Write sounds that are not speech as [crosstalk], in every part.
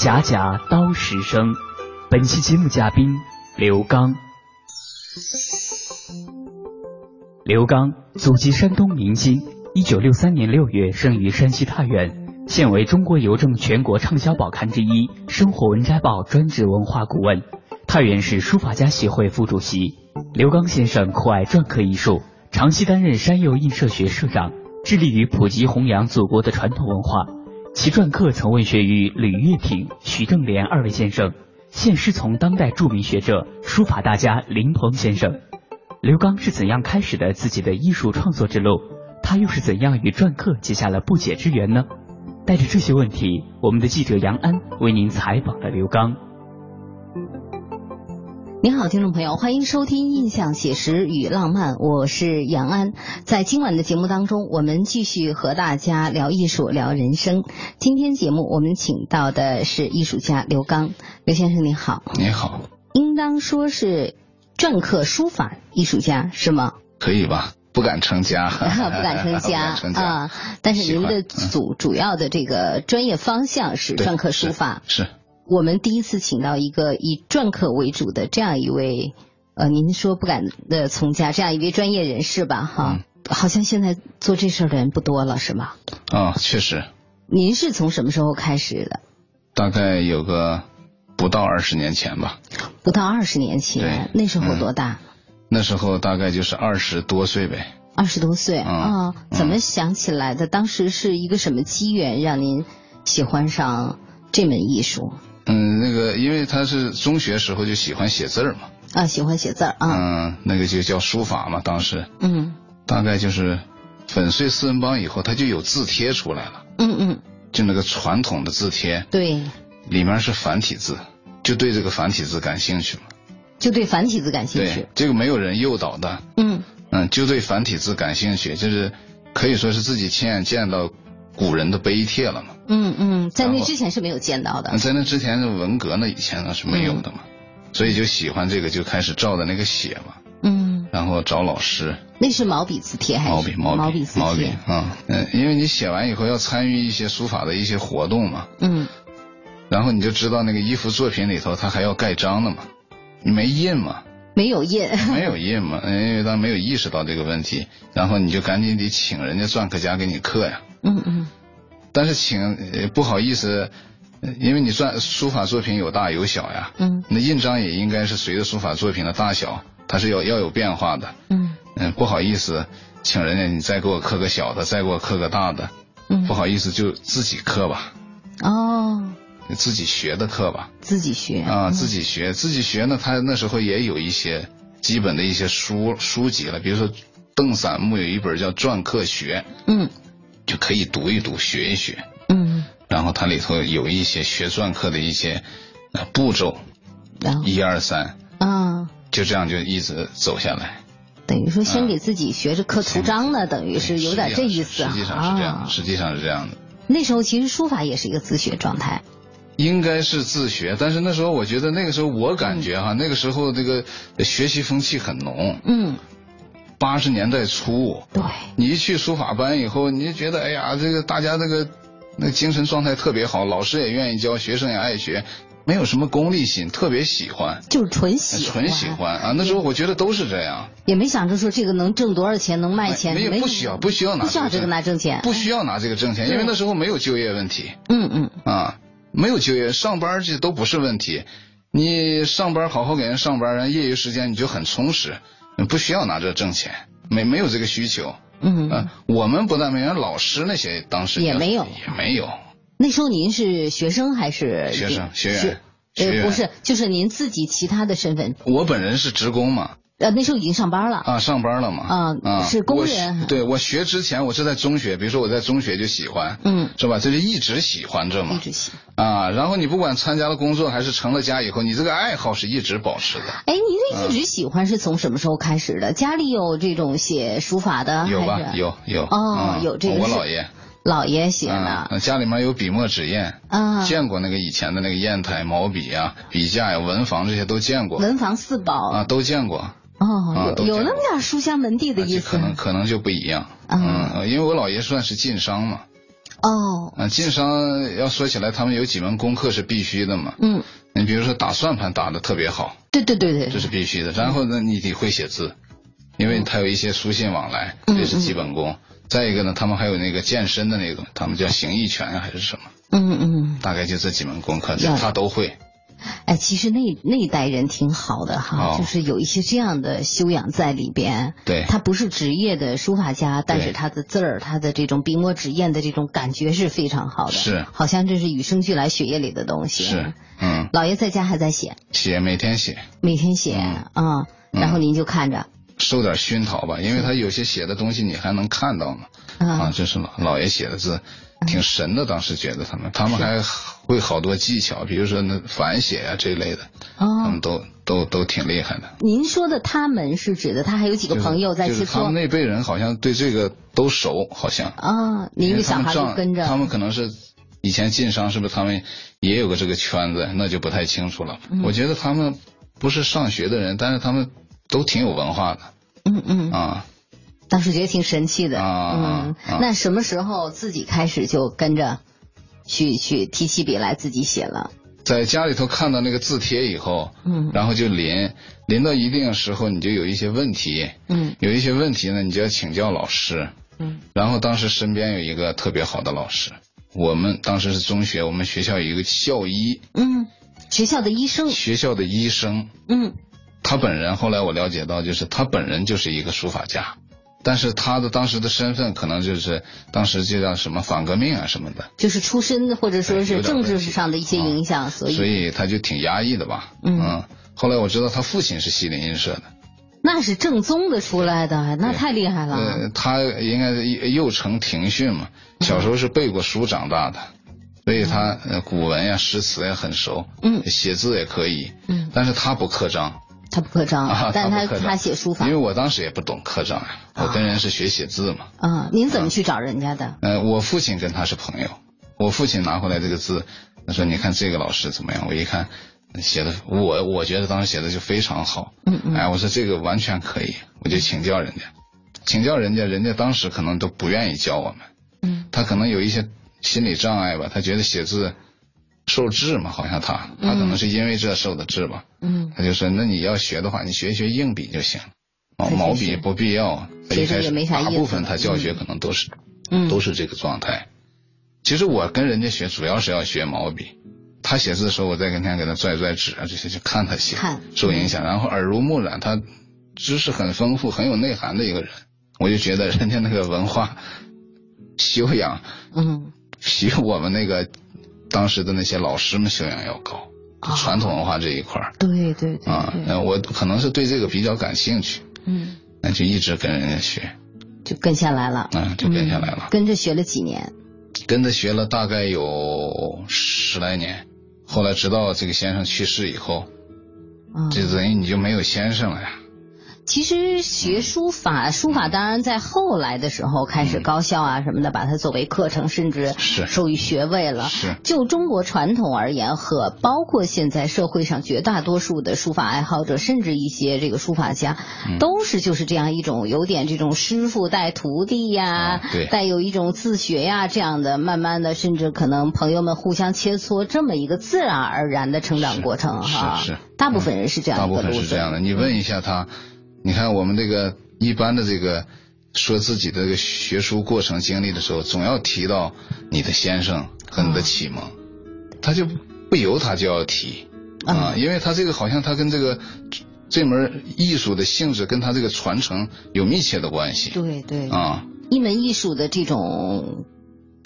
甲甲刀石声。本期节目嘉宾刘刚。刘刚，祖籍山东明津，一九六三年六月生于山西太原，现为中国邮政全国畅销报刊之一《生活文摘报》专职文化顾问。太原市书法家协会副主席刘刚先生酷爱篆刻艺术，长期担任山右印社学社长，致力于普及弘扬祖国的传统文化。其篆刻曾问学于吕月挺、徐正莲二位先生，现师从当代著名学者、书法大家林鹏先生。刘刚是怎样开始的自己的艺术创作之路？他又是怎样与篆刻结下了不解之缘呢？带着这些问题，我们的记者杨安为您采访了刘刚。您好，听众朋友，欢迎收听《印象写实与浪漫》，我是杨安。在今晚的节目当中，我们继续和大家聊艺术、聊人生。今天节目我们请到的是艺术家刘刚，刘先生您好。你好。应当说是篆刻书法艺术家是吗？可以吧，不敢称家。[laughs] 不敢称家 [laughs] 啊，但是您的主主要的这个专业方向是篆刻书法。是。我们第一次请到一个以篆刻为主的这样一位，呃，您说不敢的从家这样一位专业人士吧，哈，好像现在做这事儿的人不多了，是吗？啊，确实。您是从什么时候开始的？大概有个不到二十年前吧。不到二十年前，那时候多大？那时候大概就是二十多岁呗。二十多岁啊？怎么想起来的？当时是一个什么机缘让您喜欢上这门艺术？嗯，那个，因为他是中学时候就喜欢写字儿嘛。啊，喜欢写字儿啊。嗯，那个就叫书法嘛，当时。嗯。大概就是粉碎四人帮以后，他就有字帖出来了。嗯嗯。就那个传统的字帖。对。里面是繁体字，就对这个繁体字感兴趣嘛。就对繁体字感兴趣。对，这个没有人诱导的。嗯。嗯，就对繁体字感兴趣，就是可以说是自己亲眼见到。古人的碑帖了嘛？嗯嗯，在那之前是没有见到的。在那之前的文革呢，以前呢是没有的嘛，所以就喜欢这个，就开始照着那个写嘛。嗯。然后找老师。那是毛笔字帖还是？毛笔毛笔毛笔字帖啊。嗯，因为你写完以后要参与一些书法的一些活动嘛。嗯。然后你就知道那个一幅作品里头，它还要盖章的嘛，你没印嘛？没有印。[laughs] 没有印嘛？因为他没有意识到这个问题，然后你就赶紧得请人家篆刻家给你刻呀。嗯嗯。但是请不好意思，因为你算书法作品有大有小呀，嗯，那印章也应该是随着书法作品的大小，它是要要有变化的，嗯。嗯，不好意思，请人家你再给我刻个小的，再给我刻个大的，嗯，不好意思就自己刻吧，哦，自己学的刻吧，自己学。啊，自己学。自己学呢，他那时候也有一些基本的一些书书籍了，比如说邓散木有一本叫《篆刻学》，嗯。就可以读一读，学一学，嗯，然后它里头有一些学篆刻的一些步骤，一二三，啊，就这样就一直走下来。等于说，先给自己学着刻图章呢，等于是有点这意思。实际上是这样，实际上是这样的。那时候其实书法也是一个自学状态。应该是自学，但是那时候我觉得那个时候我感觉哈，那个时候这个学习风气很浓。嗯，八十年代初，对，你一去书法班以后，你就觉得哎呀，这个大家这个那精神状态特别好，老师也愿意教，学生也爱学，没有什么功利心，特别喜欢，就是纯喜欢，纯喜欢啊！那时候我觉得都是这样，也没想着说这个能挣多少钱，能卖钱，没有不需要不需要拿不需要这个拿挣钱，不需要拿这个挣钱，因为那时候没有就业问题。嗯嗯啊。没有就业，上班这都不是问题。你上班好好给人上班，人业余时间你就很充实，不需要拿这挣钱，没没有这个需求。嗯啊，我们不但没有，老师那些当时也没有，也没有。那时候您是学生还是学生学员？呃，不是，就是您自己其他的身份。我本人是职工嘛。呃，那时候已经上班了啊，上班了嘛啊啊，是工人。对我学之前，我是在中学，比如说我在中学就喜欢，嗯，是吧？这就一直喜欢着嘛，一直喜啊。然后你不管参加了工作还是成了家以后，你这个爱好是一直保持的。哎，你这一直喜欢是从什么时候开始的？家里有这种写书法的？有吧？有有哦，有这个。我姥爷。姥爷写的，家里面有笔墨纸砚啊，见过那个以前的那个砚台、毛笔啊、笔架呀、文房这些都见过。文房四宝啊，都见过。哦，有有那么点书香门第的意思。可能可能就不一样。嗯，因为我姥爷算是晋商嘛。哦。啊，晋商要说起来，他们有几门功课是必须的嘛。嗯。你比如说打算盘打的特别好。对对对对。这是必须的。然后呢，你得会写字，因为他有一些书信往来，这是基本功。再一个呢，他们还有那个健身的那种，他们叫形意拳还是什么？嗯嗯。大概就这几门功课，他都会。哎，其实那那一代人挺好的哈，就是有一些这样的修养在里边。对。他不是职业的书法家，但是他的字儿，他的这种笔墨纸砚的这种感觉是非常好的。是。好像这是与生俱来血液里的东西。是。嗯。老爷在家还在写。写，每天写。每天写啊，然后您就看着。受点熏陶吧，因为他有些写的东西你还能看到呢。啊，这是老老爷写的字，挺神的。当时觉得他们，他们还会好多技巧，比如说那反写啊这一类的，他们都都都挺厉害的。您说的他们是指的他还有几个朋友在切磋？他们那辈人好像对这个都熟，好像。啊，您一小孩就跟着。他们可能是以前晋商，是不是他们也有个这个圈子？那就不太清楚了。我觉得他们不是上学的人，但是他们。都挺有文化的，嗯嗯啊，当时觉得挺神气的啊。嗯，那什么时候自己开始就跟着去去提起笔来自己写了？在家里头看到那个字帖以后，嗯，然后就临临到一定的时候，你就有一些问题，嗯，有一些问题呢，你就要请教老师，嗯，然后当时身边有一个特别好的老师，我们当时是中学，我们学校有一个校医，嗯，学校的医生，学校的医生，嗯。他本人后来我了解到，就是他本人就是一个书法家，但是他的当时的身份可能就是当时就叫什么反革命啊什么的，就是出身或者说是政治上的一些影响，所以所以他就挺压抑的吧。嗯，后来我知道他父亲是西林印社的，那是正宗的出来的，那太厉害了。呃，他应该幼承庭训嘛，小时候是背过书长大的，所以他古文呀、诗词也很熟，嗯，写字也可以，嗯，但是他不刻章。他不刻章，[laughs] 但他他写书法。因为我当时也不懂刻章呀，我跟人是学写字嘛。啊，您怎么去找人家的？呃，我父亲跟他是朋友，我父亲拿回来这个字，他说：“你看这个老师怎么样？”我一看，写的我我觉得当时写的就非常好。嗯嗯。哎，我说这个完全可以，我就请教人家，请教人家，人家当时可能都不愿意教我们。嗯。他可能有一些心理障碍吧，他觉得写字。受制嘛，好像他，他可能是因为这受的制吧。嗯，他就说，那你要学的话，你学一学硬笔就行，哦，毛笔不必要。其实也没啥意思。大部分他教学可能都是，嗯，都是这个状态。其实我跟人家学，主要是要学毛笔。他写字的时候，我在跟前给他拽拽纸啊这些，就看他写，受影响，然后耳濡目染，他知识很丰富，很有内涵的一个人，我就觉得人家那个文化修养，嗯，比我们那个。当时的那些老师们修养要高，传统文化这一块儿，对对对啊，我可能是对这个比较感兴趣，嗯，那就一直跟人家学，就跟下来了，嗯，就跟下来了，跟着学了几年，跟着学了大概有十来年，后来直到这个先生去世以后，啊，这等于你就没有先生了呀。其实学书法，书法当然在后来的时候开始高校啊什么的，把它作为课程，甚至是授予学位了。是就中国传统而言，和包括现在社会上绝大多数的书法爱好者，甚至一些这个书法家，都是就是这样一种有点这种师傅带徒弟呀，对，带有一种自学呀这样的，慢慢的甚至可能朋友们互相切磋这么一个自然而然的成长过程哈。是是，大部分人是这样的大部分是这样的。你问一下他。你看我们这个一般的这个说自己的这个学书过程经历的时候，总要提到你的先生和你的启蒙，他就不由他就要提啊，因为他这个好像他跟这个这门艺术的性质跟他这个传承有密切的关系。对对啊，一门艺术的这种。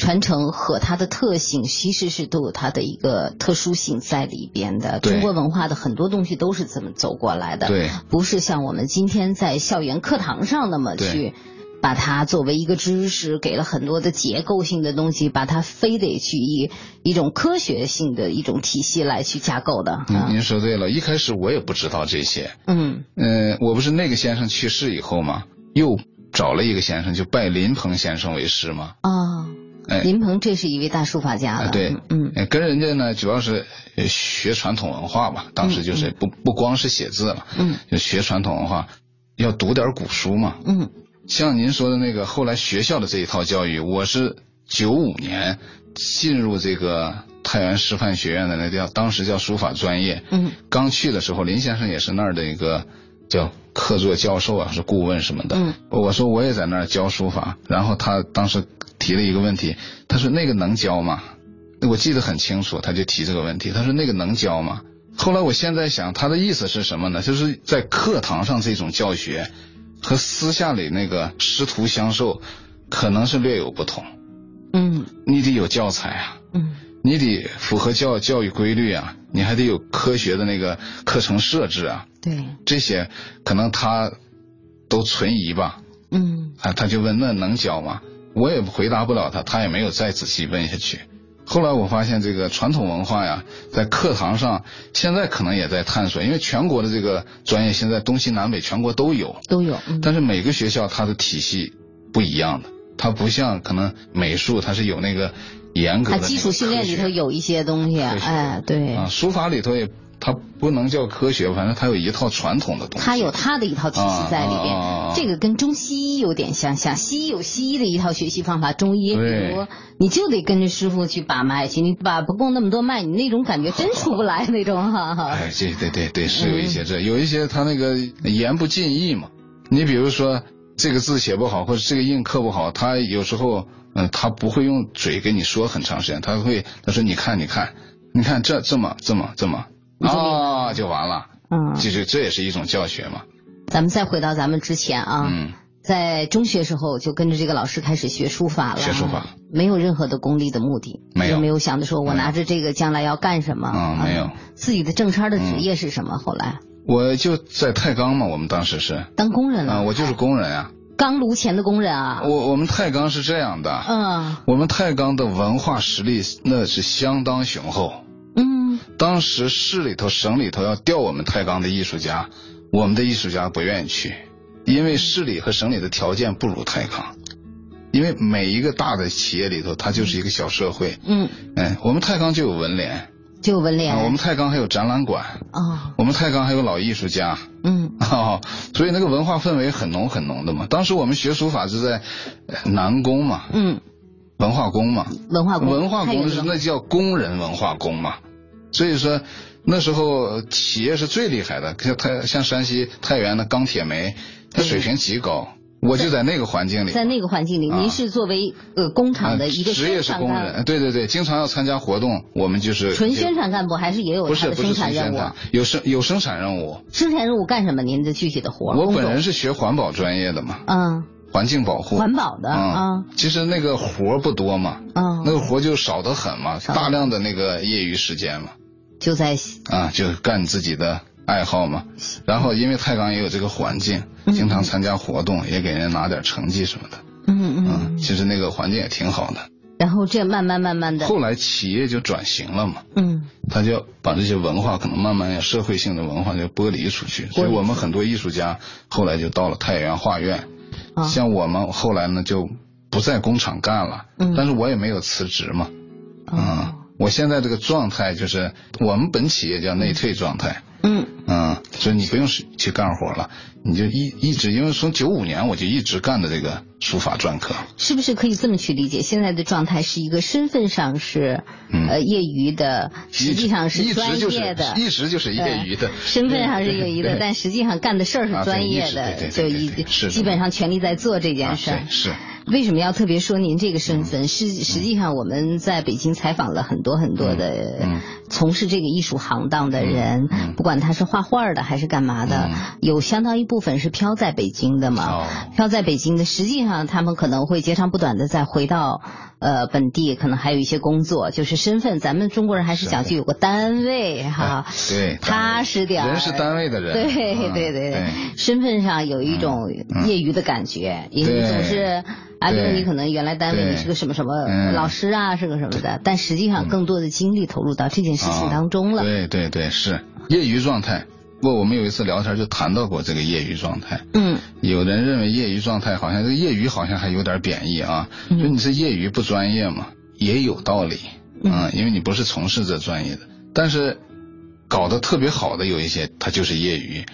传承和它的特性其实是都有它的一个特殊性在里边的。中国文化的很多东西都是这么走过来的，对，不是像我们今天在校园课堂上那么去把它作为一个知识，给了很多的结构性的东西，把它非得去以一种科学性的一种体系来去架构的。您您说对了，一开始我也不知道这些。嗯呃，我不是那个先生去世以后嘛，又找了一个先生，就拜林鹏先生为师嘛。啊。林鹏，这是一位大书法家了。对，嗯，跟人家呢，主要是学传统文化吧。当时就是不不光是写字了，嗯，就学传统文化，要读点古书嘛。嗯，像您说的那个后来学校的这一套教育，我是九五年进入这个太原师范学院的那叫当时叫书法专业。嗯，刚去的时候，林先生也是那儿的一个叫客座教授啊，是顾问什么的。嗯，我说我也在那儿教书法，然后他当时。提了一个问题，他说那个能教吗？我记得很清楚，他就提这个问题。他说那个能教吗？后来我现在想，他的意思是什么呢？就是在课堂上这种教学和私下里那个师徒相授可能是略有不同。嗯，你得有教材啊，嗯，你得符合教教育规律啊，你还得有科学的那个课程设置啊。对，这些可能他都存疑吧。嗯，啊，他就问那能教吗？我也回答不了他，他也没有再仔细问下去。后来我发现这个传统文化呀，在课堂上现在可能也在探索，因为全国的这个专业现在东西南北全国都有，都有。但是每个学校它的体系不一样的，它不像可能美术它是有那个严格的。它基础训练里头有一些东西，哎，对。啊，书法里头也。它不能叫科学，反正它有一套传统的东西。它有它的一套体系在里边，这个跟中西医有点相像。西医有西医的一套学习方法，中医比如你就得跟着师傅去把脉去，你把不供那么多脉，你那种感觉真出不来那种哈。哎，这对对对，是有一些这，有一些他那个言不尽意嘛。你比如说这个字写不好，或者这个印刻不好，他有时候嗯，他不会用嘴跟你说很长时间，他会他说你看你看你看这这么这么这么。啊，就完了。嗯，就是这也是一种教学嘛。咱们再回到咱们之前啊，嗯，在中学时候就跟着这个老师开始学书法了。学书法，没有任何的功利的目的，没有，没有想着说我拿着这个将来要干什么。嗯，没有。自己的正差的职业是什么？后来我就在太钢嘛，我们当时是当工人了。啊，我就是工人啊。钢炉前的工人啊。我我们太钢是这样的。嗯。我们太钢的文化实力那是相当雄厚。当时市里头、省里头要调我们太钢的艺术家，我们的艺术家不愿意去，因为市里和省里的条件不如太钢。因为每一个大的企业里头，它就是一个小社会。嗯，哎，我们太钢就有文联，就有文联。我们太钢还有展览馆。啊，我们太钢还有老艺术家。嗯，啊，[laughs] 所以那个文化氛围很浓很浓的嘛。当时我们学书法是在南宫嘛。嗯，文化宫嘛。文化宫。文化宫是那叫工人文化宫嘛。所以说，那时候企业是最厉害的，像太像山西太原的钢铁煤，它水平极高。我就在那个环境里，在那个环境里，您是作为呃工厂的一个职业是工人，对对对，经常要参加活动，我们就是纯宣传干部，还是也有他的生产任务？有生有生产任务。生产任务干什么？您的具体的活？我本人是学环保专业的嘛，嗯，环境保护，环保的啊。其实那个活不多嘛，嗯，那个活就少得很嘛，大量的那个业余时间嘛。就在啊，就干自己的爱好嘛。然后因为太钢也有这个环境，经常参加活动，也给人拿点成绩什么的。嗯嗯。其实那个环境也挺好的。然后这慢慢慢慢的，后来企业就转型了嘛，嗯，他就把这些文化可能慢慢社会性的文化就剥离出去，所以我们很多艺术家后来就到了太原画院，像我们后来呢就不在工厂干了，嗯，但是我也没有辞职嘛，嗯，我现在这个状态就是我们本企业叫内退状态。嗯嗯，所以你不用去干活了，你就一一直，因为从九五年我就一直干的这个书法篆刻，是不是可以这么去理解？现在的状态是一个身份上是呃业余的，实际上是专业的，一直就是业余的，身份上是业余的，但实际上干的事儿是专业的，就一基本上全力在做这件事儿。是。为什么要特别说您这个身份？是实际上我们在北京采访了很多很多的从事这个艺术行当的人，不管他是画画的还是干嘛的，有相当一部分是漂在北京的嘛。漂在北京的，实际上他们可能会截长不短的再回到呃本地，可能还有一些工作，就是身份。咱们中国人还是讲究有个单位哈，对，踏实点。人是单位的人，对对对对，身份上有一种业余的感觉，因为总是。啊，比如你可能原来单位你是个什么什么老师啊，是个什么的，但实际上更多的精力投入到这件事情当中了。对对对，是业余状态。不，我们有一次聊天就谈到过这个业余状态。嗯。有人认为业余状态好像这个业余好像还有点贬义啊，就你是业余不专业嘛，也有道理啊，因为你不是从事这专业的。但是搞得特别好的有一些，他就是业余。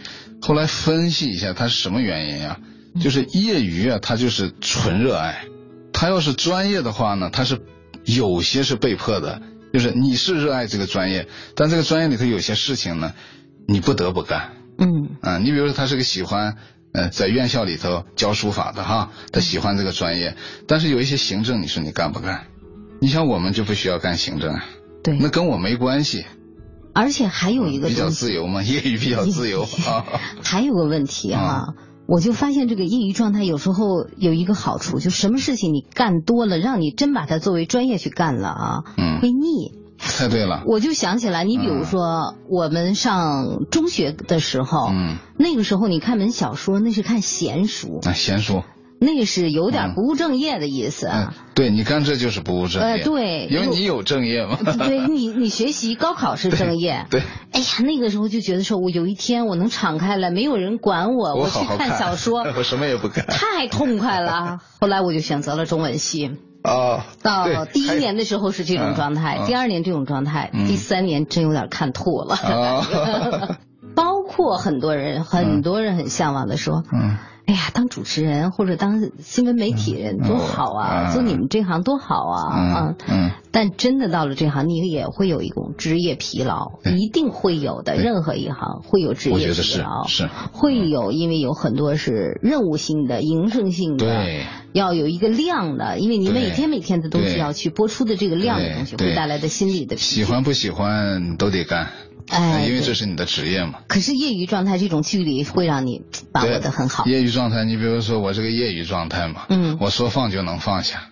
后来分析一下，他是什么原因啊？就是业余啊，他就是纯热爱；他要是专业的话呢，他是有些是被迫的。就是你是热爱这个专业，但这个专业里头有些事情呢，你不得不干。嗯啊，你比如说他是个喜欢呃在院校里头教书法的哈，他喜欢这个专业，但是有一些行政，你说你干不干？你像我们就不需要干行政，对，那跟我没关系。而且还有一个比较自由嘛，业余比较自由 [laughs] 啊。还有个问题哈。我就发现这个业余状态有时候有一个好处，就什么事情你干多了，让你真把它作为专业去干了啊，嗯会腻。太对了。[laughs] 我就想起来，你比如说我们上中学的时候，那个时候你看本小说，那是看闲书。啊，闲书。那是有点不务正业的意思啊！对，你看这就是不务正业。呃，对，因为你有正业嘛。[laughs] 对你，你学习高考是正业。[laughs] 对。哎呀，那个时候就觉得说，我有一天我能敞开了，没有人管我，我去看小说，我什么也不干，太痛快了。后来我就选择了中文系。哦。到第一年的时候是这种状态，第二年这种状态，第三年真有点看吐了。[laughs] 包括很多人，很多人很向往的说。嗯。哎呀，当主持人或者当新闻媒体人多好啊！做你们这行多好啊！啊，嗯，但真的到了这行，你也会有一种职业疲劳，一定会有的。任何一行会有职业疲劳，是会有，因为有很多是任务性的、营生性的，对，要有一个量的，因为你每天每天的东西要去播出的这个量的东西，会带来的心理的喜欢不喜欢都得干。哎，因为这是你的职业嘛。可是业余状态这种距离会让你把握的很好。业余状态，你比如说我这个业余状态嘛，嗯，我说放就能放下，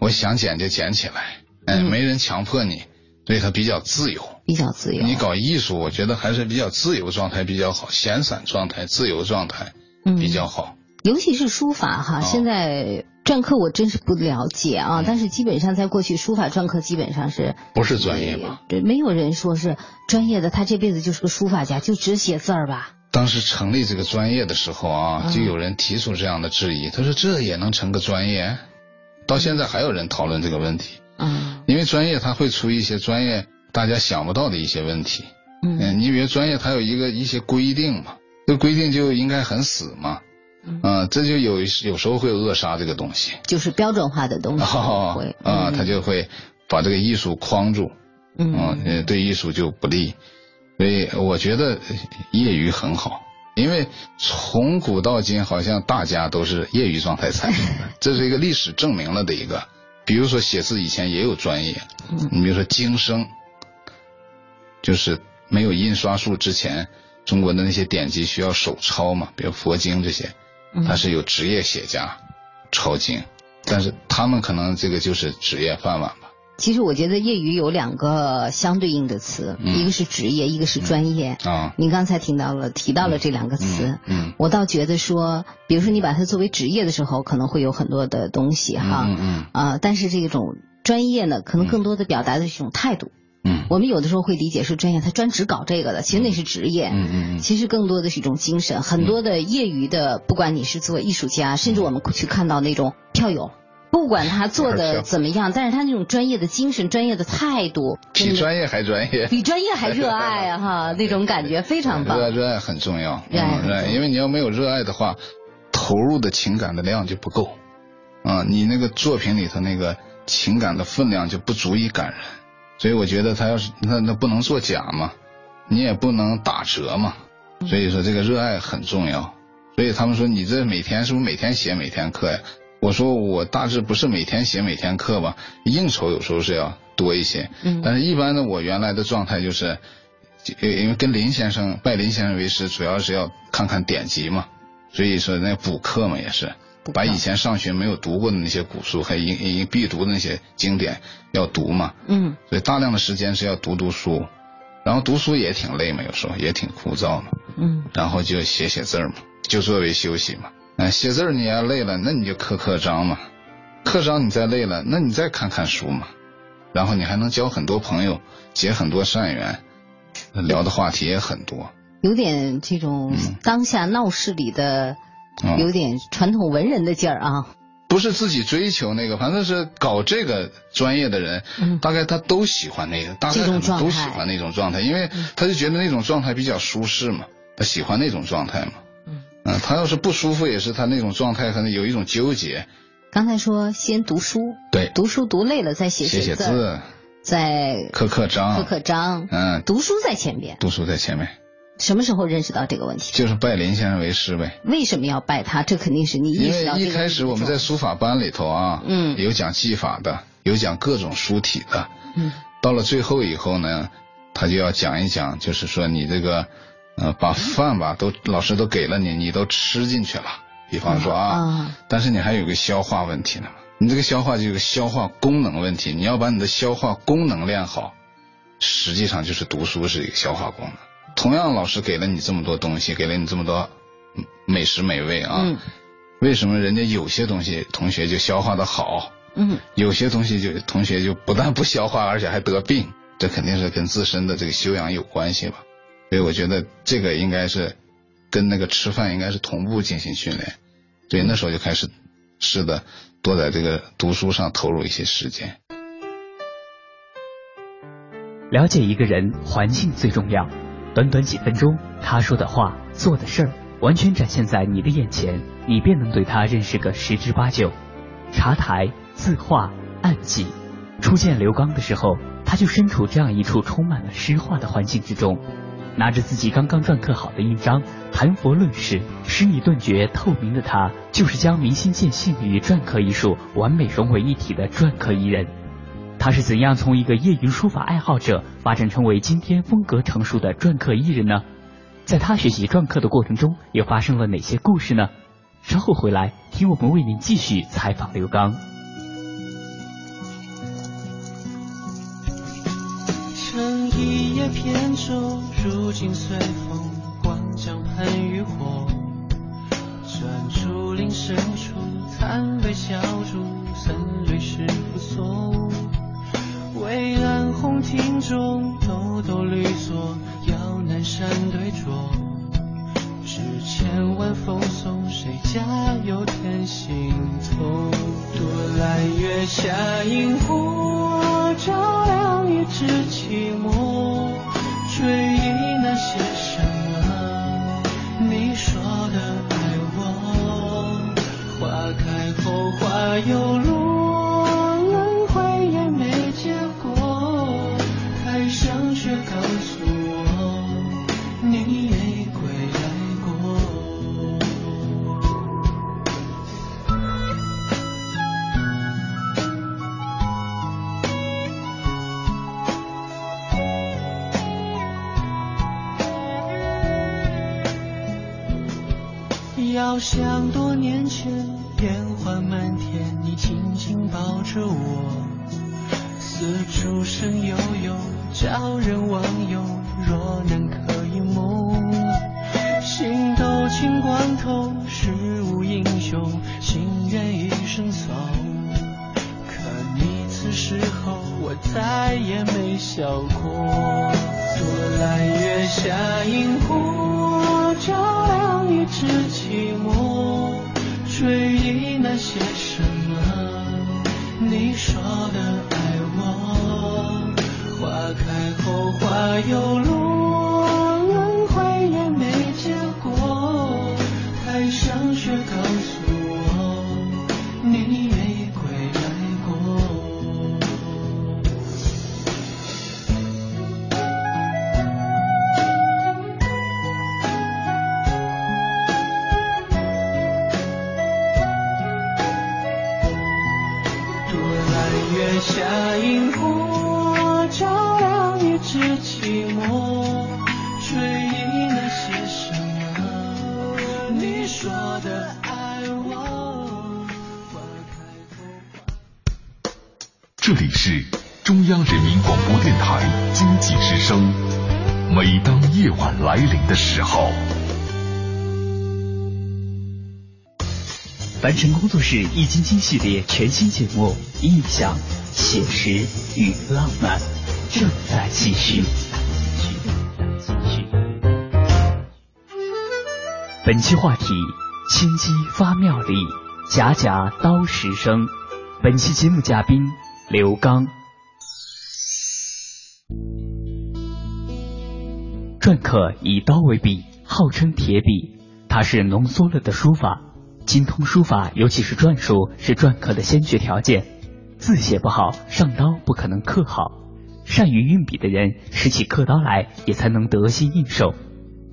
我想捡就捡起来，哎，没人强迫你，所以它比较自由。比较自由。你搞艺术，我觉得还是比较自由状态比较好，闲散状态、自由状态比较好。尤其是书法哈，现在。篆刻我真是不了解啊，但是基本上在过去书法篆刻基本上是不是专业吗？对，没有人说是专业的，他这辈子就是个书法家，就只写字儿吧。当时成立这个专业的时候啊，就有人提出这样的质疑，他说这也能成个专业？到现在还有人讨论这个问题。嗯，因为专业它会出一些专业大家想不到的一些问题。嗯，你比如专业它有一个一些规定嘛，这规定就应该很死嘛。嗯，这就有有时候会扼杀这个东西，就是标准化的东西会啊，他就会把这个艺术框住，嗯，对艺术就不利。所以我觉得业余很好，因为从古到今好像大家都是业余状态产生的，[laughs] 这是一个历史证明了的一个。比如说写字以前也有专业，你比如说经生，就是没有印刷术之前，中国的那些典籍需要手抄嘛，比如佛经这些。他是有职业写家抄经，但是他们可能这个就是职业饭碗吧。其实我觉得业余有两个相对应的词，一个是职业，一个是专业。啊，您刚才听到了提到了这两个词，嗯，我倒觉得说，比如说你把它作为职业的时候，可能会有很多的东西哈，嗯嗯，啊，但是这种专业呢，可能更多的表达的是一种态度。嗯，我们有的时候会理解是专业，他专职搞这个的，其实那是职业。嗯嗯嗯，其实更多的是一种精神。很多的业余的，不管你是做艺术家，甚至我们去看到那种票友，不管他做的怎么样，但是他那种专业的精神、专业的态度，比专业还专业，比专业还热爱啊！哈，[laughs] 那种感觉非常棒。热爱热爱很重要，热爱，因为你要没有热爱的话，投入的情感的量就不够啊，你那个作品里头那个情感的分量就不足以感人。所以我觉得他要是那那不能作假嘛，你也不能打折嘛，所以说这个热爱很重要。所以他们说你这每天是不是每天写每天课呀？我说我大致不是每天写每天课吧，应酬有时候是要多一些。嗯。但是一般的我原来的状态就是，因为跟林先生拜林先生为师，主要是要看看典籍嘛，所以说那补课嘛也是。把以前上学没有读过的那些古书，还应应必读的那些经典要读嘛。嗯。所以大量的时间是要读读书，然后读书也挺累嘛，有时候也挺枯燥嘛。嗯。然后就写写字嘛，就作为休息嘛。嗯，写字你要累了，那你就刻刻章嘛。刻章你再累了，那你再看看书嘛。然后你还能交很多朋友，结很多善缘，聊的话题也很多。有点这种当下闹市里的。有点传统文人的劲儿啊，不是自己追求那个，反正是搞这个专业的人，大概他都喜欢那个，大概都喜欢那种状态，因为他就觉得那种状态比较舒适嘛，他喜欢那种状态嘛。嗯，他要是不舒服，也是他那种状态可能有一种纠结。刚才说先读书，对，读书读累了再写写字，再刻刻章，刻刻章，嗯，读书在前面，读书在前面。什么时候认识到这个问题？就是拜林先生为师呗。为什么要拜他？这肯定是你意识到。因为一开始我们在书法班里头啊，嗯，有讲技法的，有讲各种书体的，嗯，到了最后以后呢，他就要讲一讲，就是说你这个，呃，把饭吧都老师都给了你，你都吃进去了。比方说啊，但是你还有个消化问题呢，你这个消化就有个消化功能问题，你要把你的消化功能练好，实际上就是读书是一个消化功能。同样，老师给了你这么多东西，给了你这么多美食美味啊，为什么人家有些东西同学就消化的好，嗯，有些东西就同学就不但不消化，而且还得病，这肯定是跟自身的这个修养有关系吧？所以我觉得这个应该是跟那个吃饭应该是同步进行训练，所以那时候就开始是的，多在这个读书上投入一些时间。了解一个人，环境最重要。短短几分钟，他说的话、做的事儿，完全展现在你的眼前，你便能对他认识个十之八九。茶台、字画、案几，初见刘刚的时候，他就身处这样一处充满了诗画的环境之中，拿着自己刚刚篆刻好的印章，谈佛论事，诗意顿觉透明的他，就是将明心见性与篆刻艺术完美融为一体的篆刻艺人。他是怎样从一个业余书法爱好者发展成为今天风格成熟的篆刻艺人呢？在他学习篆刻的过程中，又发生了哪些故事呢？稍后回来听我们为您继续采访刘刚。乘一叶扁舟，如今随风，光江畔渔火，转竹林深处，残杯小筑，僧侣是扶松。为安红庭中，兜兜绿锁，遥南山对酌。只千晚风送，谁家有天心头？多揽月下萤火，照亮一纸寂寞。追忆那些什么？你说的爱我。花开后花又落。夜晚来临的时候，凡尘工作室易筋经系列全新节目《印象、写实与浪漫》正在继续。本期话题：心机发妙力，假假刀石声。本期节目嘉宾刘刚。篆刻以刀为笔，号称铁笔，它是浓缩了的书法。精通书法，尤其是篆书，是篆刻的先决条件。字写不好，上刀不可能刻好。善于运笔的人，拾起刻刀来，也才能得心应手。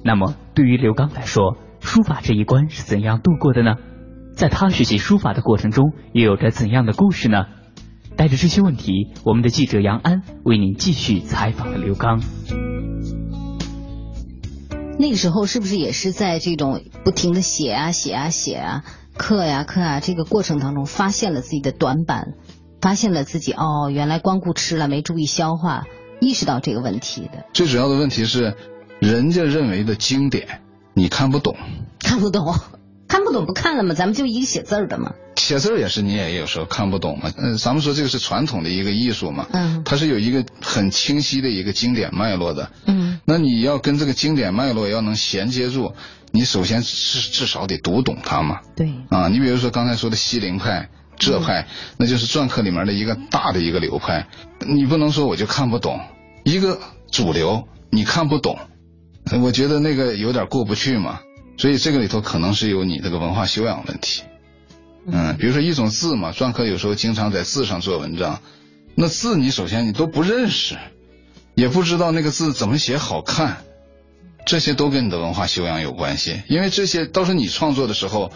那么，对于刘刚来说，书法这一关是怎样度过的呢？在他学习书法的过程中，又有着怎样的故事呢？带着这些问题，我们的记者杨安为您继续采访了刘刚。那个时候是不是也是在这种不停的写啊写啊写啊刻呀刻啊这个过程当中，发现了自己的短板，发现了自己哦原来光顾吃了没注意消化，意识到这个问题的。最主要的问题是，人家认为的经典你看不懂，看不懂，看不懂不看了吗？咱们就一个写字儿的嘛。写字儿也是你也有时候看不懂嘛。嗯，咱们说这个是传统的一个艺术嘛，嗯，它是有一个很清晰的一个经典脉络的，嗯，那你要跟这个经典脉络要能衔接住，你首先至至少得读懂它嘛。对，啊，你比如说刚才说的西泠派、浙派，那就是篆刻里面的一个大的一个流派，你不能说我就看不懂一个主流，你看不懂，我觉得那个有点过不去嘛。所以这个里头可能是有你这个文化修养问题。嗯，比如说一种字嘛，篆刻有时候经常在字上做文章，那字你首先你都不认识，也不知道那个字怎么写好看，这些都跟你的文化修养有关系。因为这些到时候你创作的时候，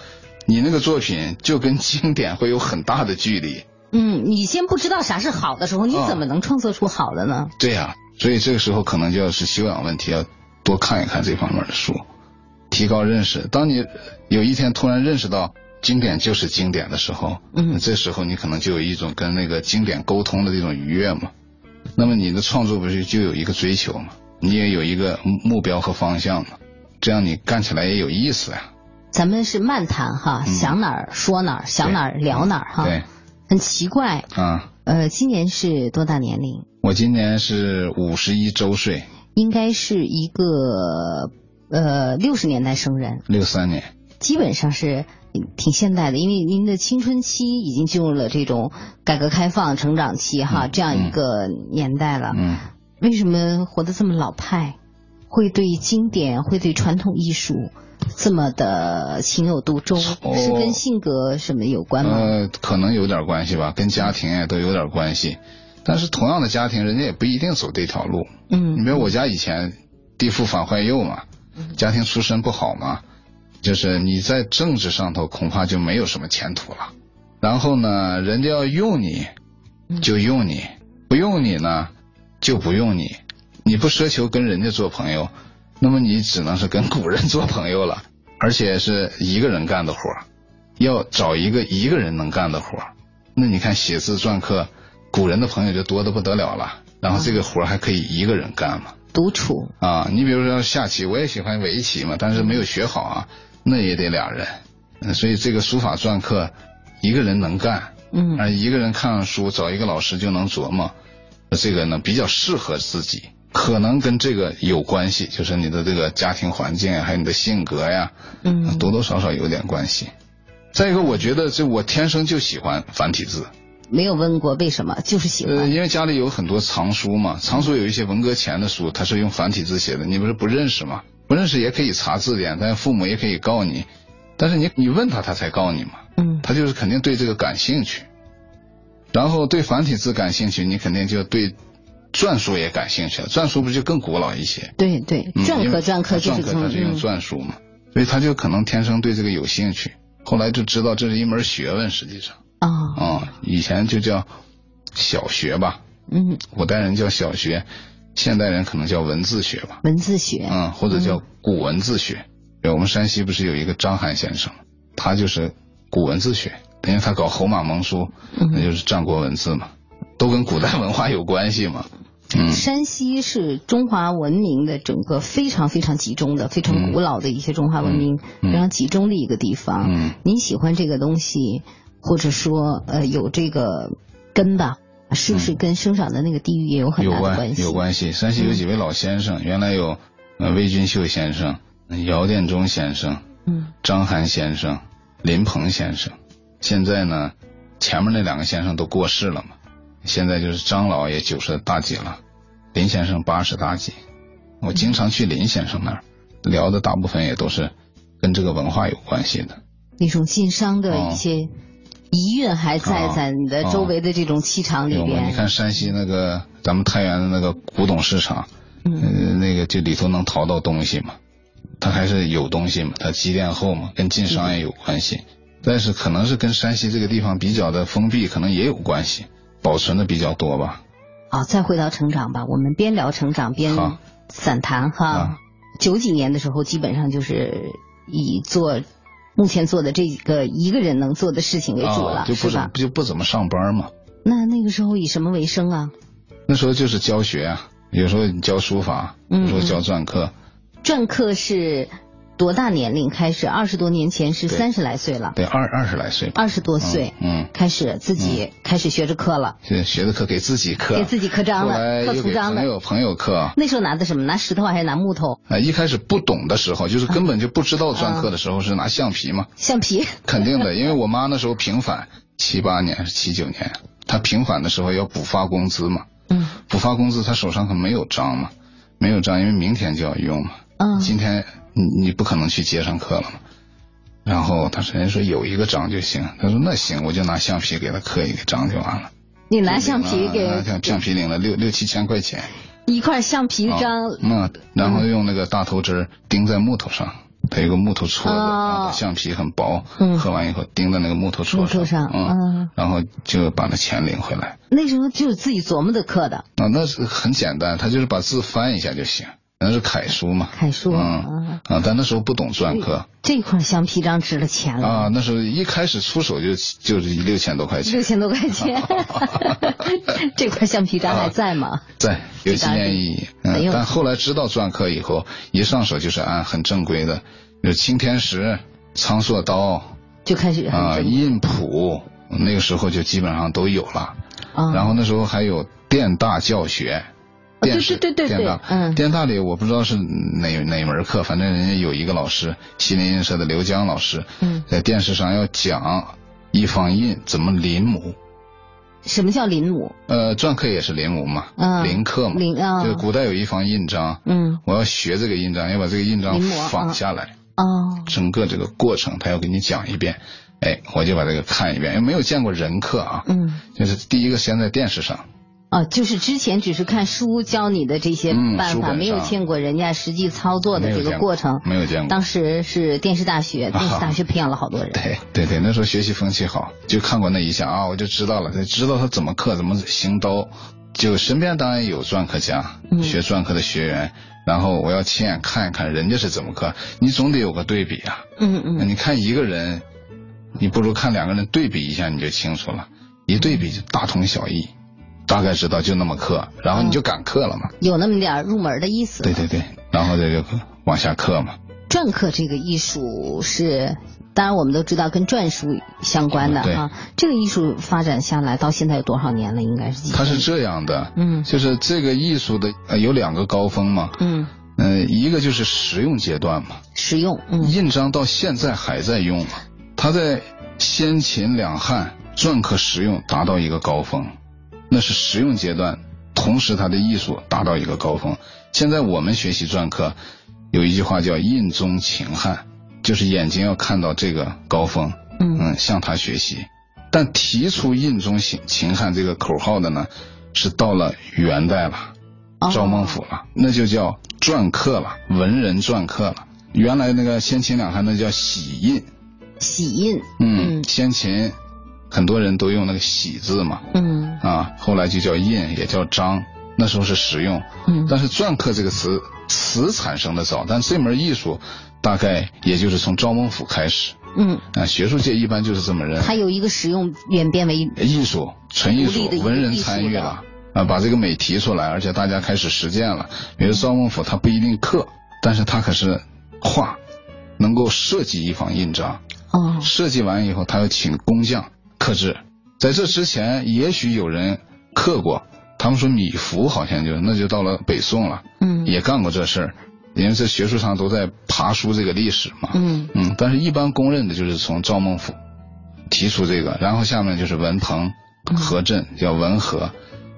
你那个作品就跟经典会有很大的距离。嗯，你先不知道啥是好的时候，你怎么能创作出好的呢？对呀、所以这个时候可能就要是修养问题，要多看一看这方面的书，提高认识。当你有一天突然认识到。经典就是经典的时候，嗯，这时候你可能就有一种跟那个经典沟通的这种愉悦嘛。那么你的创作不是就有一个追求嘛？你也有一个目标和方向嘛？这样你干起来也有意思呀。咱们是漫谈哈，嗯、想哪儿说哪儿，想哪儿聊哪儿哈。对，很奇怪啊。呃，今年是多大年龄？我今年是五十一周岁。应该是一个呃六十年代生人。六三年。基本上是挺现代的，因为您的青春期已经进入了这种改革开放成长期哈，嗯、这样一个年代了。嗯，为什么活得这么老派？会对经典，会对传统艺术这么的情有独钟？哦、是跟性格什么有关吗？呃，可能有点关系吧，跟家庭也都有点关系。但是同样的家庭，人家也不一定走这条路。嗯，你比如我家以前地富反坏右嘛，家庭出身不好嘛。就是你在政治上头恐怕就没有什么前途了，然后呢，人家要用你，就用你；不用你呢，就不用你。你不奢求跟人家做朋友，那么你只能是跟古人做朋友了，而且是一个人干的活要找一个一个人能干的活那你看写字篆刻，古人的朋友就多得不得了了，然后这个活还可以一个人干嘛。独处。啊，你比如说下棋，我也喜欢围棋嘛，但是没有学好啊。那也得俩人，所以这个书法篆刻一个人能干，嗯，而一个人看书找一个老师就能琢磨，这个呢比较适合自己，可能跟这个有关系，就是你的这个家庭环境啊，还有你的性格呀，嗯，多多少少有点关系。再一个，我觉得这我天生就喜欢繁体字。没有问过为什么，就是喜欢。呃，因为家里有很多藏书嘛，藏书有一些文革前的书，它是用繁体字写的，你不是不认识吗？不认识也可以查字典，但父母也可以告你，但是你你问他，他才告你嘛。嗯，他就是肯定对这个感兴趣，然后对繁体字感兴趣，你肯定就对篆书也感兴趣了。篆书不就更古老一些？对对，篆刻篆刻就是篆刻，它是用篆书嘛，所以他就可能天生对这个有兴趣。后来就知道这是一门学问，实际上。啊啊，以前就叫小学吧，嗯，古代人叫小学，现代人可能叫文字学吧，文字学，嗯，或者叫古文字学。对，我们山西不是有一个张翰先生，他就是古文字学，因为他搞侯马盟书，那就是战国文字嘛，都跟古代文化有关系嘛。嗯，山西是中华文明的整个非常非常集中的、非常古老的一些中华文明非常集中的一个地方。嗯，您喜欢这个东西，或者说呃有这个根吧，是不是跟生长的那个地域也有很大的关系？有关系。山西有几位老先生，原来有呃魏君秀先生、姚殿忠先生、嗯，张涵先生、林鹏先生。现在呢，前面那两个先生都过世了嘛，现在就是张老也九十大几了。林先生八十大几，我经常去林先生那儿聊的，大部分也都是跟这个文化有关系的。那种晋商的一些遗韵还在在你的周围的这种气场里边。你看山西那个咱们太原的那个古董市场，嗯，那个就里头能淘到东西嘛，它还是有东西嘛，它积淀厚嘛，跟晋商也有关系。但是可能是跟山西这个地方比较的封闭，可能也有关系，保存的比较多吧。好，再回到成长吧。我们边聊成长边散谈哈。九几年的时候，基本上就是以做目前做的这个一个人能做的事情为主了，是吧？就不怎么上班嘛。那那个时候以什么为生啊？那时候就是教学啊，有时候教书法，有时候教篆刻。篆刻是。多大年龄开始？二十多年前是三十来岁了。对，二二十来岁。二十多岁，嗯，开始自己开始学着刻了。学学着刻，给自己刻，给自己刻章了，刻图章了。朋友朋友刻。那时候拿的什么？拿石头还是拿木头？啊，一开始不懂的时候，就是根本就不知道篆刻的时候，是拿橡皮嘛。橡皮。[laughs] 肯定的，因为我妈那时候平反，七八年还是七九年，她平反的时候要补发工资嘛。嗯。补发工资，她手上可没有章嘛，没有章，因为明天就要用嘛。嗯。今天。你你不可能去街上刻了嘛？然后他说人说有一个章就行，他说那行，我就拿橡皮给他刻一个章就完了。你拿橡皮给拿橡皮领了六六七千块钱，一块橡皮章。嗯，然后用那个大头针钉在木头上，它有个木头戳子，橡皮很薄，刻完以后钉在那个木头戳上，嗯，然后就把那钱领回来。那时候就是自己琢磨着刻的。啊，那是很简单，他就是把字翻一下就行。那是楷书嘛？楷书，嗯啊，但那时候不懂篆刻。这块橡皮章值了钱了啊！那时候一开始出手就就是六千多块钱。六千多块钱，[laughs] 这块橡皮章还在吗？在，有纪念意义。嗯，但后来知道篆刻以后，一上手就是按很正规的，有青天石、苍硕刀，就开始啊，印谱，那个时候就基本上都有了。啊，然后那时候还有电大教学。电视对对对对，嗯，电大里我不知道是哪哪门课，反正人家有一个老师，西林印社的刘江老师，嗯，在电视上要讲一方印怎么临摹。什么叫临摹？呃，篆刻也是临摹嘛，嗯，临刻嘛，临啊，就古代有一方印章，嗯，我要学这个印章，要把这个印章仿下来，哦，整个这个过程他要给你讲一遍，哎，我就把这个看一遍，因为没有见过人刻啊，嗯，就是第一个先在电视上。啊，就是之前只是看书教你的这些办法，没有见过人家实际操作的这个过程，没有见过。当时是电视大学，[laughs] 电视大学培养了好多人。对对对，那时候学习风气好，就看过那一下啊，我就知道了，知道他怎么刻，怎么行刀。就身边当然有篆刻家，学篆刻的学员，然后我要亲眼看一看人家是怎么刻，你总得有个对比啊。嗯嗯。你看一个人，你不如看两个人对比一下，你就清楚了，一对比就大同小异。大概知道就那么刻，然后你就敢刻了嘛？有那么点入门的意思。对对对，然后这就往下刻嘛。篆刻这个艺术是，当然我们都知道跟篆书相关的啊。这个艺术发展下来到现在有多少年了？应该是。它是这样的，嗯，就是这个艺术的有两个高峰嘛，嗯，嗯，一个就是实用阶段嘛，实用，嗯，印章到现在还在用嘛，它在先秦两汉篆刻实用达到一个高峰，那是实用阶段，同时他的艺术达到一个高峰。现在我们学习篆刻。有一句话叫“印中秦汉”，就是眼睛要看到这个高峰，嗯，向他学习。但提出“印中秦秦汉”这个口号的呢，是到了元代了，赵孟頫了，那就叫篆刻了，文人篆刻了。原来那个先秦两汉那叫玺印，玺印，嗯，先秦很多人都用那个喜字嘛，嗯，啊，后来就叫印，也叫章。那时候是实用，嗯，但是篆刻这个词词产生的早，但这门艺术大概也就是从赵孟頫开始，嗯，啊，学术界一般就是这么认。它有一个实用演变为艺术，纯艺术，文人参与了，啊，把这个美提出来，而且大家开始实践了。比如赵孟頫，他不一定刻，但是他可是画，能够设计一方印章，哦，设计完以后，他要请工匠刻制。在这之前，也许有人刻过。他们说米芾好像就那就到了北宋了，嗯，也干过这事儿，因为在学术上都在爬书这个历史嘛，嗯嗯，但是一般公认的就是从赵孟頫提出这个，然后下面就是文鹏、何震，叫文和，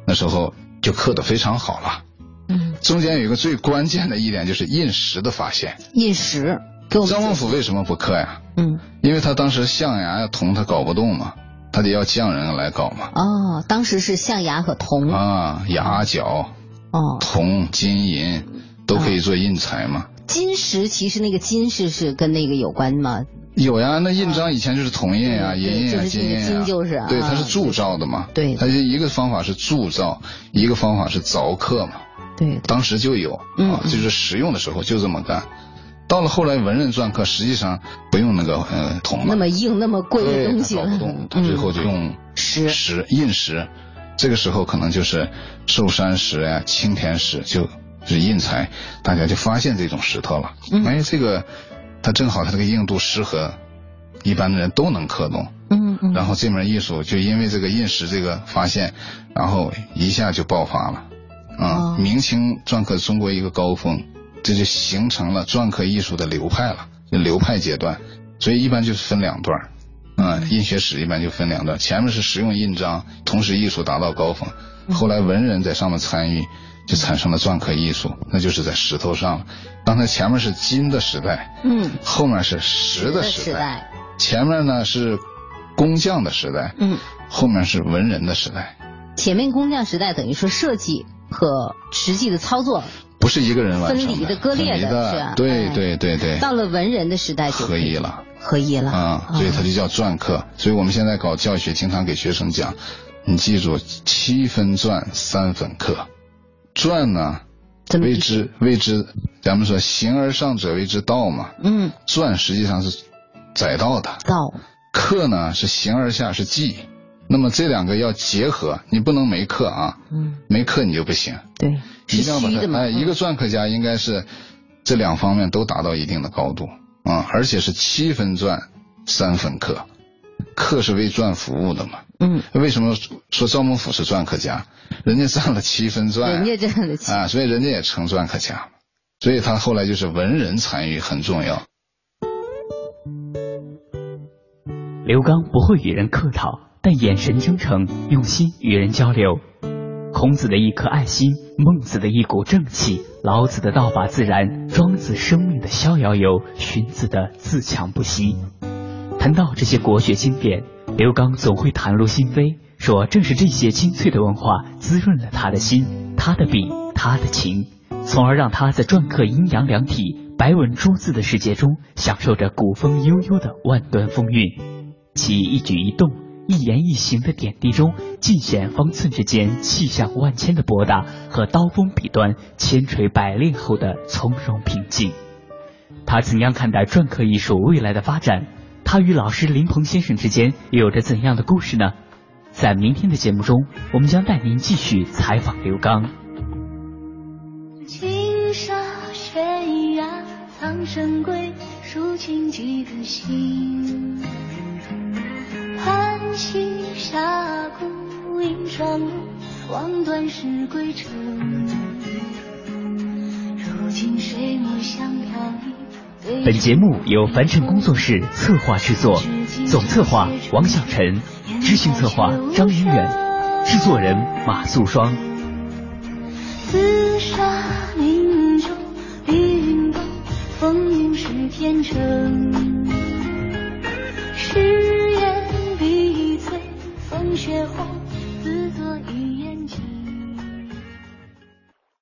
那时候就刻的非常好了，嗯，中间有一个最关键的一点就是印石的发现，印石，赵孟頫为什么不刻呀？嗯，因为他当时象牙呀铜他搞不动嘛。他得要匠人来搞嘛？哦，当时是象牙和铜啊，牙角，哦，铜、金银都可以做印材嘛。金石其实那个金是是跟那个有关吗？有呀，那印章以前就是铜印啊，银印啊，金印啊。金就是对，它是铸造的嘛。对，它就一个方法是铸造，一个方法是凿刻嘛。对，当时就有啊，就是实用的时候就这么干。到了后来，文人篆刻实际上不用那个呃铜那么硬、那么贵的东西了。搞不动，他最后就用石石印石。这个时候可能就是寿山石呀、青田石，就是印材，大家就发现这种石头了。哎，这个它正好它这个硬度适合一般的人都能刻动。嗯嗯。然后这门艺术就因为这个印石这个发现，然后一下就爆发了。啊，明清篆刻中国一个高峰。这就形成了篆刻艺术的流派了，就流派阶段，所以一般就是分两段，嗯，印学史一般就分两段，前面是实用印章，同时艺术达到高峰，后来文人在上面参与，就产生了篆刻艺术，那就是在石头上了。刚才前面是金的时代，嗯，后面是石的时代，前面呢是工匠的时代，嗯，后面是文人的时代。前面工匠时代等于说设计和实际的操作。不是一个人分离的、割裂的？对对对对。到了文人的时代就，合一了，合一了啊！所以它就叫篆刻。所以我们现在搞教学，经常给学生讲，你记住七分篆，三分刻。篆呢，未知未知，咱们说形而上者谓之道嘛。嗯。篆实际上是载道的。道。刻呢是形而下是记，那么这两个要结合，你不能没刻啊。嗯。没刻你就不行。对。一定要把它哎，一个篆刻家应该是这两方面都达到一定的高度啊，而且是七分篆三分刻，刻是为篆服务的嘛。嗯。为什么说赵孟頫是篆刻家？人家占了七分篆，人家占了七啊，所以人家也成篆刻家，所以他后来就是文人参与很重要。刘刚不会与人客套，但眼神真诚，用心与人交流。孔子的一颗爱心，孟子的一股正气，老子的道法自然，庄子生命的逍遥游，荀子的自强不息。谈到这些国学经典，刘刚总会袒露心扉，说正是这些精粹的文化滋润了他的心，他的笔，他的情，从而让他在篆刻阴阳两体、白文朱字的世界中，享受着古风悠悠的万端风韵，其一举一动。一言一行的点滴中，尽显方寸之间气象万千的博大和刀锋笔端千锤百炼后的从容平静。他怎样看待篆刻艺术未来的发展？他与老师林鹏先生之间又有着怎样的故事呢？在明天的节目中，我们将带您继续采访刘刚。青山悬崖，苍深归，抒情几个心。叹息峡谷映霜露，望断时归程。如今水墨香飘逸。本节目由凡尘工作室策划制作，总策划王小晨，执行策划张云远，制作人马素双。紫砂明珠，碧云薄，风云是天成。誓言血红自作一